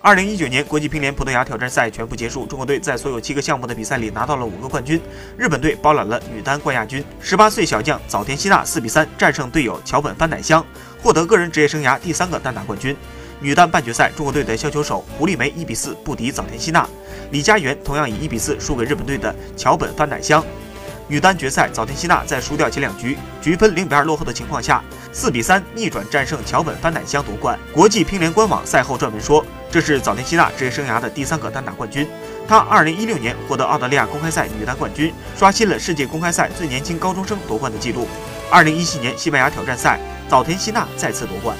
二零一九年国际乒联葡萄牙挑战赛全部结束，中国队在所有七个项目的比赛里拿到了五个冠军。日本队包揽了女单冠亚军，十八岁小将早田希娜四比三战胜队友桥本帆乃香，获得个人职业生涯第三个单打冠军。女单半决赛，中国队的削球手胡丽梅一比四不敌早田希娜，李佳媛同样以一比四输给日本队的桥本帆乃香。女单决赛，早田希娜在输掉前两局，局分零比二落后的情况下，四比三逆转战胜桥本帆乃香夺冠。国际乒联官网赛后撰文说，这是早田希娜职业生涯的第三个单打冠军。她2016年获得澳大利亚公开赛女单冠军，刷新了世界公开赛最年轻高中生夺冠的记录。2017年西班牙挑战赛，早田希娜再次夺冠。